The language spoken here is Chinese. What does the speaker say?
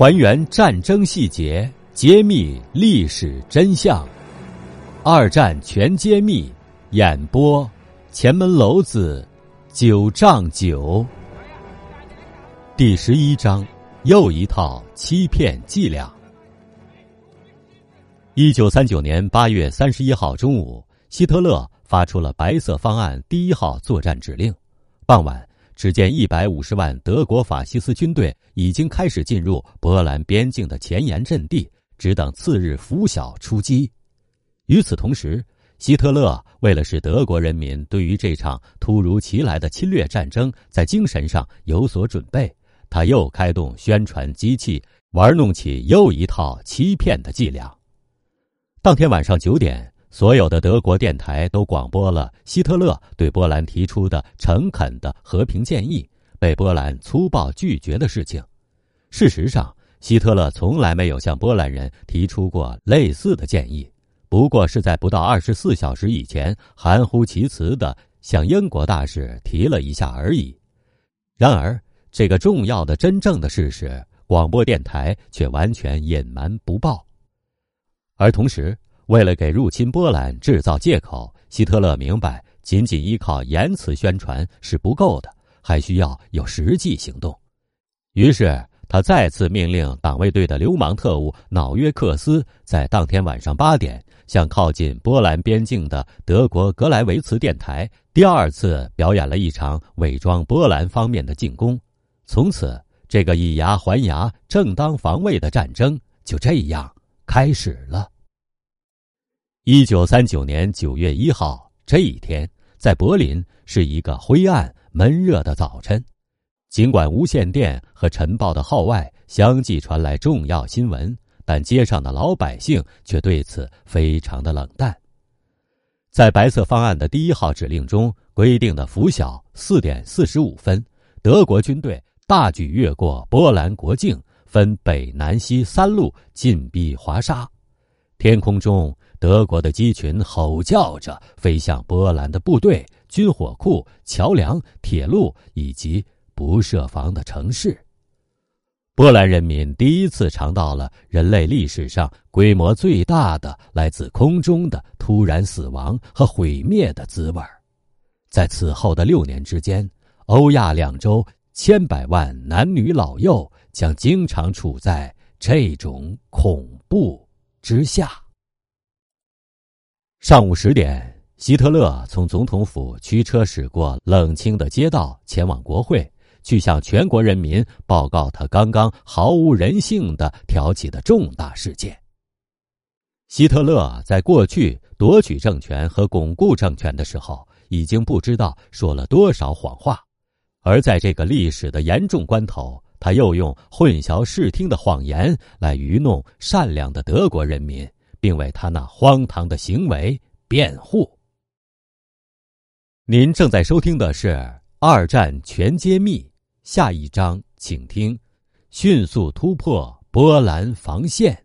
还原战争细节，揭秘历史真相。二战全揭秘，演播：前门楼子九丈九。第十一章，又一套欺骗伎俩。一九三九年八月三十一号中午，希特勒发出了白色方案第一号作战指令。傍晚。只见一百五十万德国法西斯军队已经开始进入波兰边境的前沿阵地，只等次日拂晓出击。与此同时，希特勒为了使德国人民对于这场突如其来的侵略战争在精神上有所准备，他又开动宣传机器，玩弄起又一套欺骗的伎俩。当天晚上九点。所有的德国电台都广播了希特勒对波兰提出的诚恳的和平建议，被波兰粗暴拒绝的事情。事实上，希特勒从来没有向波兰人提出过类似的建议，不过是在不到二十四小时以前含糊其辞的向英国大使提了一下而已。然而，这个重要的、真正的事实，广播电台却完全隐瞒不报，而同时。为了给入侵波兰制造借口，希特勒明白，仅仅依靠言辞宣传是不够的，还需要有实际行动。于是，他再次命令党卫队的流氓特务瑙约克斯，在当天晚上八点，向靠近波兰边境的德国格莱维茨电台第二次表演了一场伪装波兰方面的进攻。从此，这个以牙还牙、正当防卫的战争就这样开始了。一九三九年九月一号这一天，在柏林是一个灰暗闷热的早晨。尽管无线电和晨报的号外相继传来重要新闻，但街上的老百姓却对此非常的冷淡。在白色方案的第一号指令中规定的拂晓四点四十五分，德国军队大举越过波兰国境，分北、南、西三路进逼华沙。天空中。德国的机群吼叫着飞向波兰的部队、军火库、桥梁、铁路以及不设防的城市。波兰人民第一次尝到了人类历史上规模最大的来自空中的突然死亡和毁灭的滋味在此后的六年之间，欧亚两洲千百万男女老幼将经常处在这种恐怖之下。上午十点，希特勒从总统府驱车驶过冷清的街道，前往国会，去向全国人民报告他刚刚毫无人性的挑起的重大事件。希特勒在过去夺取政权和巩固政权的时候，已经不知道说了多少谎话，而在这个历史的严重关头，他又用混淆视听的谎言来愚弄善良的德国人民。并为他那荒唐的行为辩护。您正在收听的是《二战全揭秘》，下一章请听：迅速突破波兰防线。